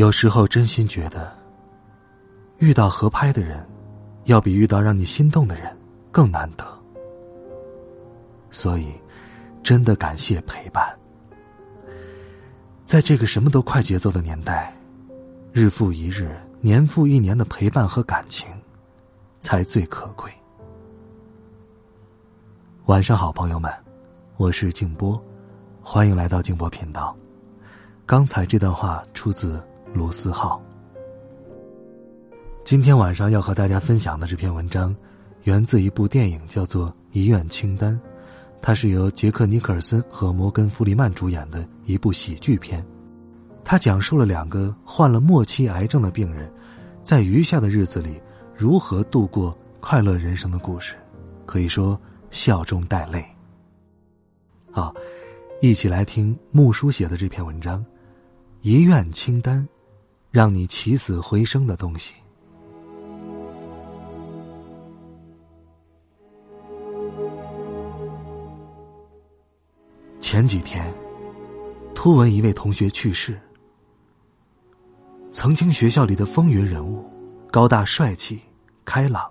有时候真心觉得，遇到合拍的人，要比遇到让你心动的人更难得。所以，真的感谢陪伴。在这个什么都快节奏的年代，日复一日、年复一年的陪伴和感情，才最可贵。晚上好，朋友们，我是静波，欢迎来到静波频道。刚才这段话出自。卢思浩。今天晚上要和大家分享的这篇文章，源自一部电影，叫做《遗愿清单》，它是由杰克尼克尔森和摩根弗里曼主演的一部喜剧片。它讲述了两个患了末期癌症的病人，在余下的日子里如何度过快乐人生的故事，可以说笑中带泪。好，一起来听木叔写的这篇文章，《遗愿清单》。让你起死回生的东西。前几天，突闻一位同学去世。曾经学校里的风云人物，高大帅气、开朗，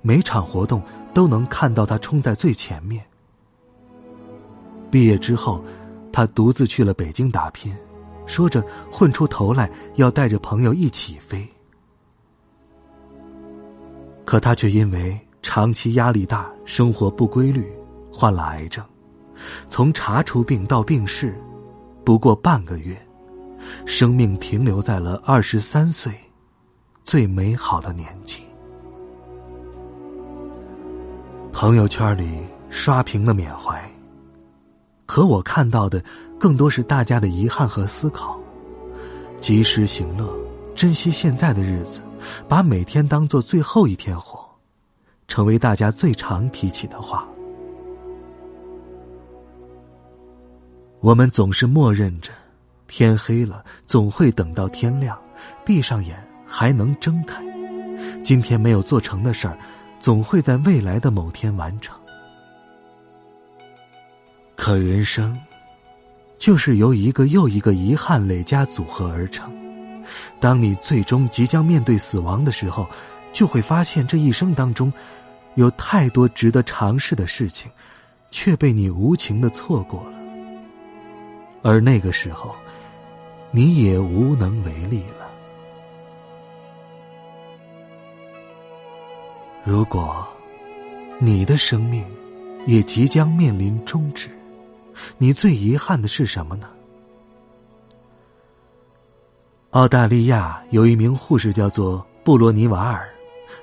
每场活动都能看到他冲在最前面。毕业之后，他独自去了北京打拼。说着，混出头来要带着朋友一起飞。可他却因为长期压力大、生活不规律，患了癌症。从查出病到病逝，不过半个月，生命停留在了二十三岁，最美好的年纪。朋友圈里刷屏的缅怀，可我看到的。更多是大家的遗憾和思考，及时行乐，珍惜现在的日子，把每天当做最后一天活，成为大家最常提起的话。我们总是默认着，天黑了总会等到天亮，闭上眼还能睁开。今天没有做成的事儿，总会在未来的某天完成。可人生。就是由一个又一个遗憾累加组合而成。当你最终即将面对死亡的时候，就会发现这一生当中，有太多值得尝试的事情，却被你无情的错过了。而那个时候，你也无能为力了。如果你的生命也即将面临终止。你最遗憾的是什么呢？澳大利亚有一名护士叫做布罗尼瓦尔，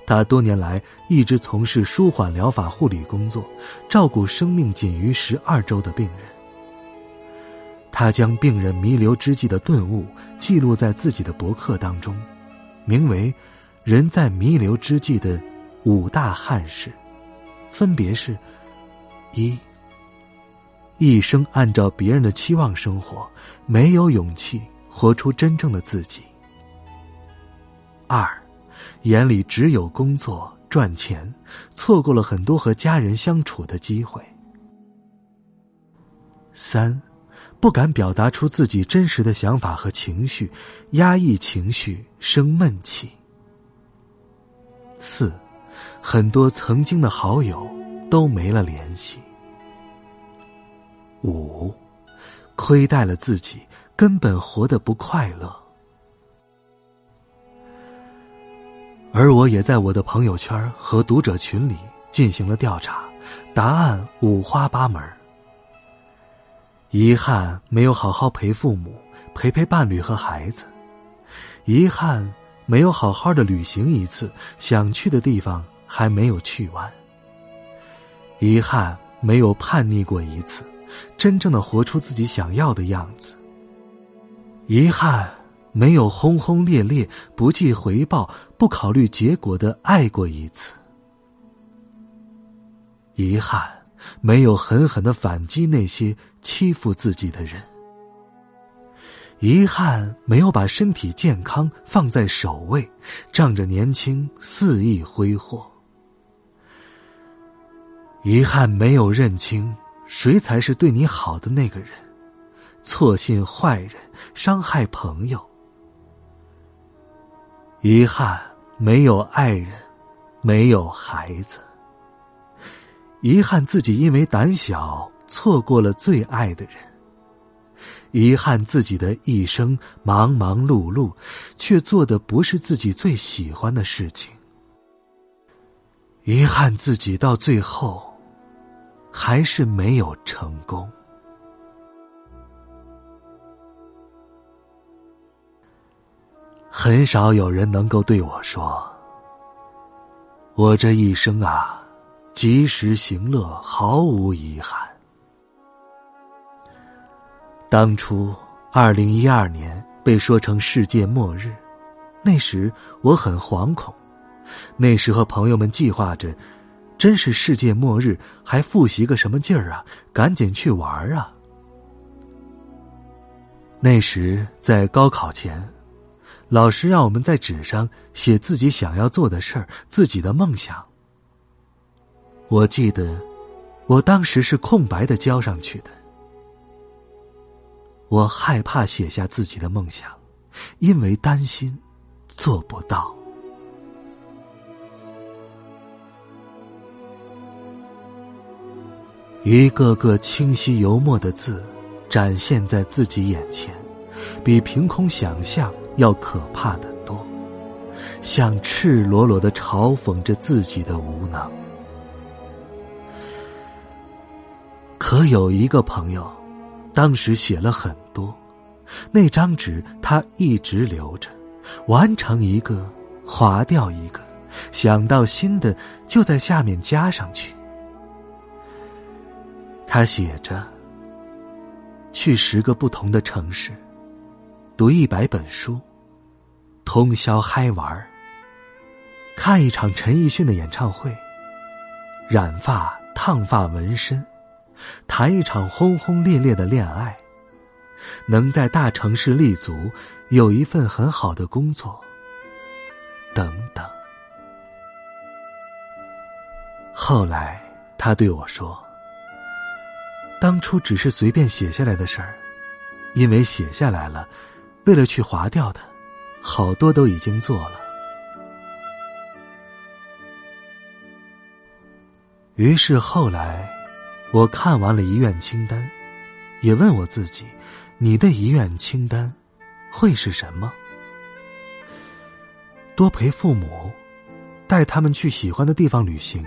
他多年来一直从事舒缓疗法护理工作，照顾生命仅余十二周的病人。他将病人弥留之际的顿悟记录在自己的博客当中，名为“人在弥留之际的五大憾事”，分别是：一。一生按照别人的期望生活，没有勇气活出真正的自己。二，眼里只有工作赚钱，错过了很多和家人相处的机会。三，不敢表达出自己真实的想法和情绪，压抑情绪生闷气。四，很多曾经的好友都没了联系。五，亏待了自己，根本活得不快乐。而我也在我的朋友圈和读者群里进行了调查，答案五花八门。遗憾没有好好陪父母，陪陪伴侣和孩子；遗憾没有好好的旅行一次，想去的地方还没有去完；遗憾没有叛逆过一次。真正的活出自己想要的样子。遗憾没有轰轰烈烈、不计回报、不考虑结果的爱过一次。遗憾，没有狠狠的反击那些欺负自己的人。遗憾，没有把身体健康放在首位，仗着年轻肆意挥霍。遗憾，没有认清谁才是对你好的那个人，错信坏人，伤害朋友。遗憾，没有爱人，没有孩子。遗憾自己因为胆小错过了最爱的人。遗憾自己的一生忙忙碌碌，却做的不是自己最喜欢的事情。遗憾自己到最后，还是没有成功。很少有人能够对我说：“我这一生啊。”及时行乐，毫无遗憾。当初，二零一二年被说成世界末日，那时我很惶恐。那时和朋友们计划着，真是世界末日，还复习个什么劲儿啊？赶紧去玩啊！那时在高考前，老师让我们在纸上写自己想要做的事儿，自己的梦想。我记得，我当时是空白的交上去的。我害怕写下自己的梦想，因为担心做不到。一个个清晰油墨的字，展现在自己眼前，比凭空想象要可怕的多，像赤裸裸的嘲讽着自己的无能。可有一个朋友，当时写了很多，那张纸他一直留着，完成一个，划掉一个，想到新的就在下面加上去。他写着：去十个不同的城市，读一百本书，通宵嗨玩看一场陈奕迅的演唱会，染发、烫发、纹身。谈一场轰轰烈烈的恋爱，能在大城市立足，有一份很好的工作，等等。后来他对我说：“当初只是随便写下来的事儿，因为写下来了，为了去划掉它，好多都已经做了。”于是后来。我看完了遗愿清单，也问我自己：你的遗愿清单会是什么？多陪父母，带他们去喜欢的地方旅行，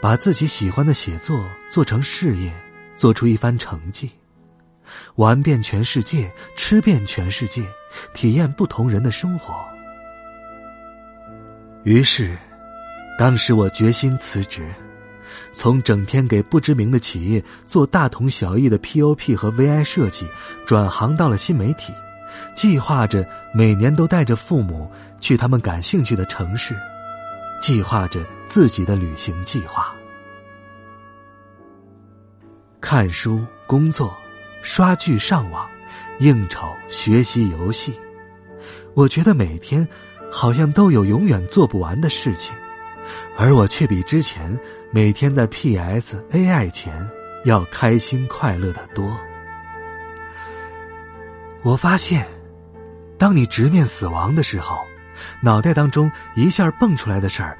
把自己喜欢的写作做成事业，做出一番成绩，玩遍全世界，吃遍全世界，体验不同人的生活。于是，当时我决心辞职。从整天给不知名的企业做大同小异的 POP 和 VI 设计，转行到了新媒体，计划着每年都带着父母去他们感兴趣的城市，计划着自己的旅行计划。看书、工作、刷剧、上网、应酬、学习、游戏，我觉得每天好像都有永远做不完的事情。而我却比之前每天在 PS、AI 前要开心快乐的多。我发现，当你直面死亡的时候，脑袋当中一下蹦出来的事儿，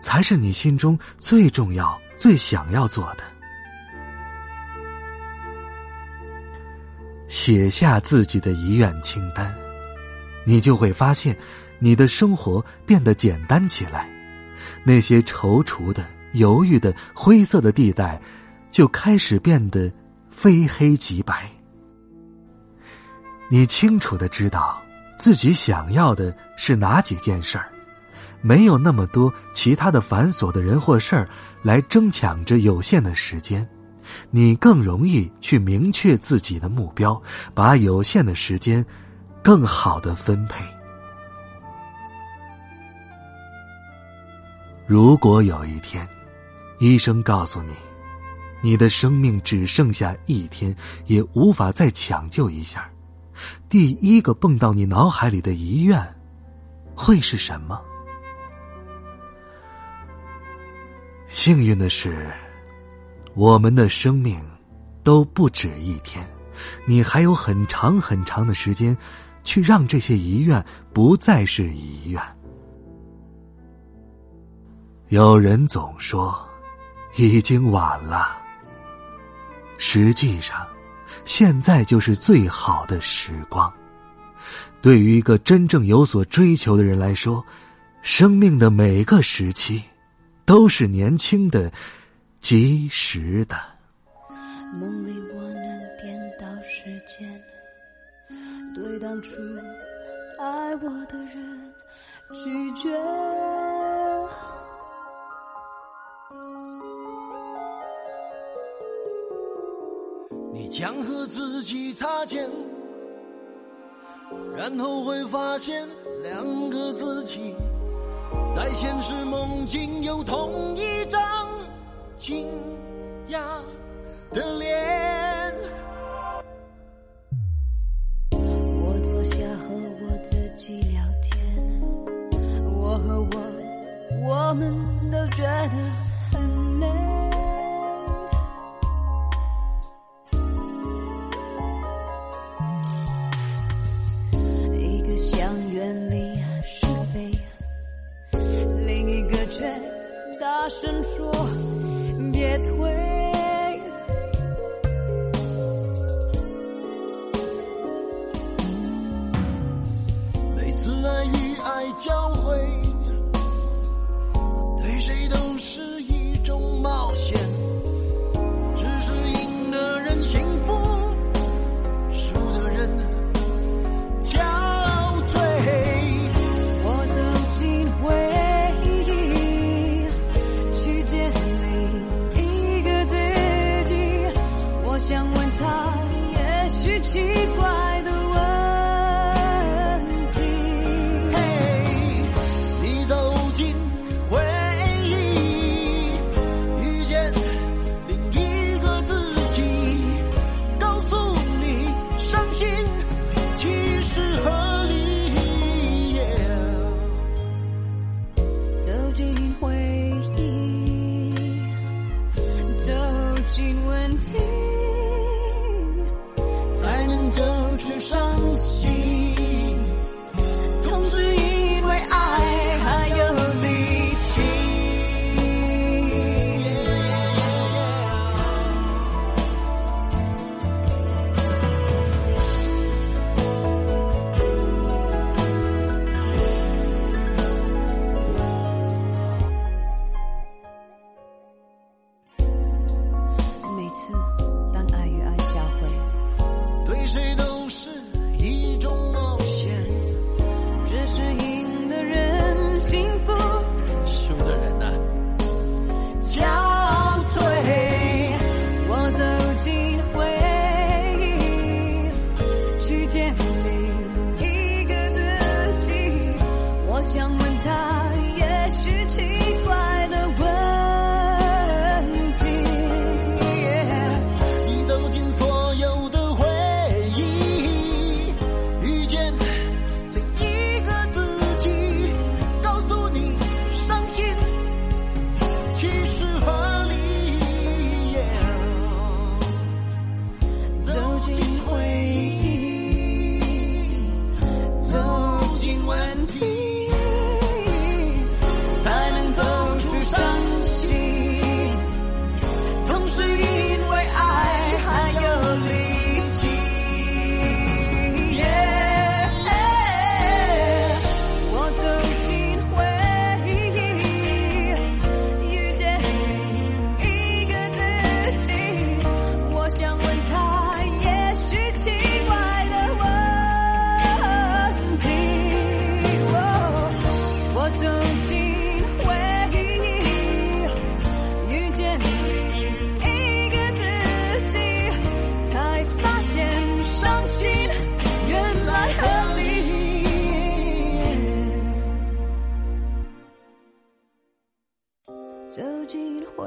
才是你心中最重要、最想要做的。写下自己的遗愿清单，你就会发现，你的生活变得简单起来。那些踌躇的、犹豫的、灰色的地带，就开始变得非黑即白。你清楚的知道自己想要的是哪几件事儿，没有那么多其他的繁琐的人或事儿来争抢着有限的时间，你更容易去明确自己的目标，把有限的时间更好的分配。如果有一天，医生告诉你，你的生命只剩下一天，也无法再抢救一下，第一个蹦到你脑海里的遗愿，会是什么？幸运的是，我们的生命都不止一天，你还有很长很长的时间，去让这些遗愿不再是遗愿。有人总说，已经晚了。实际上，现在就是最好的时光。对于一个真正有所追求的人来说，生命的每个时期，都是年轻的、及时的。梦里我能颠倒时间，对当初爱我的人拒绝。你将和自己擦肩，然后会发现两个自己在现实梦境有同一张惊讶的脸。我坐下和我自己聊天，我和我，我们都觉得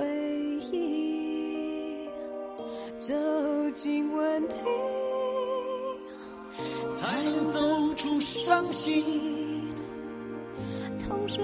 回忆，走进问题，才能走出伤心。同时